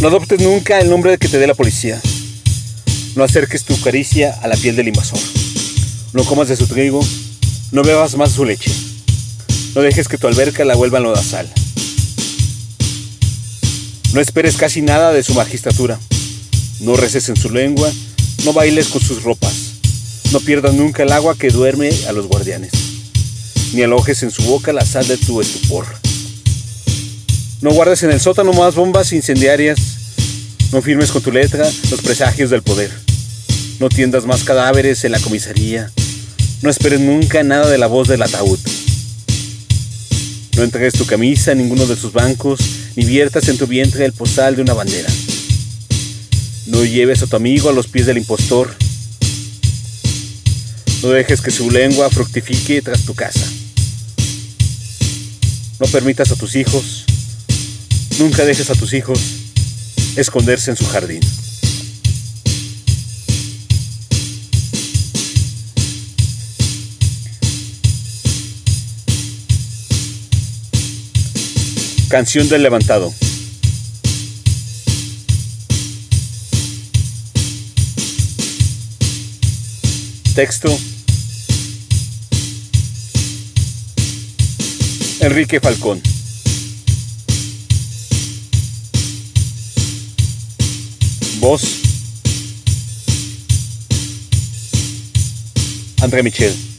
No adoptes nunca el nombre que te dé la policía. No acerques tu caricia a la piel del invasor. No comas de su trigo. No bebas más su leche. No dejes que tu alberca la vuelva lodazal. No esperes casi nada de su magistratura. No reces en su lengua. No bailes con sus ropas. No pierdas nunca el agua que duerme a los guardianes. Ni alojes en su boca la sal de tu estupor. No guardes en el sótano más bombas incendiarias. No firmes con tu letra los presagios del poder. No tiendas más cadáveres en la comisaría. No esperes nunca nada de la voz del ataúd. No entregues tu camisa en ninguno de sus bancos, ni viertas en tu vientre el postal de una bandera. No lleves a tu amigo a los pies del impostor. No dejes que su lengua fructifique tras tu casa. No permitas a tus hijos Nunca dejes a tus hijos esconderse en su jardín. Canción del levantado. Texto. Enrique Falcón. Voz. André Michel.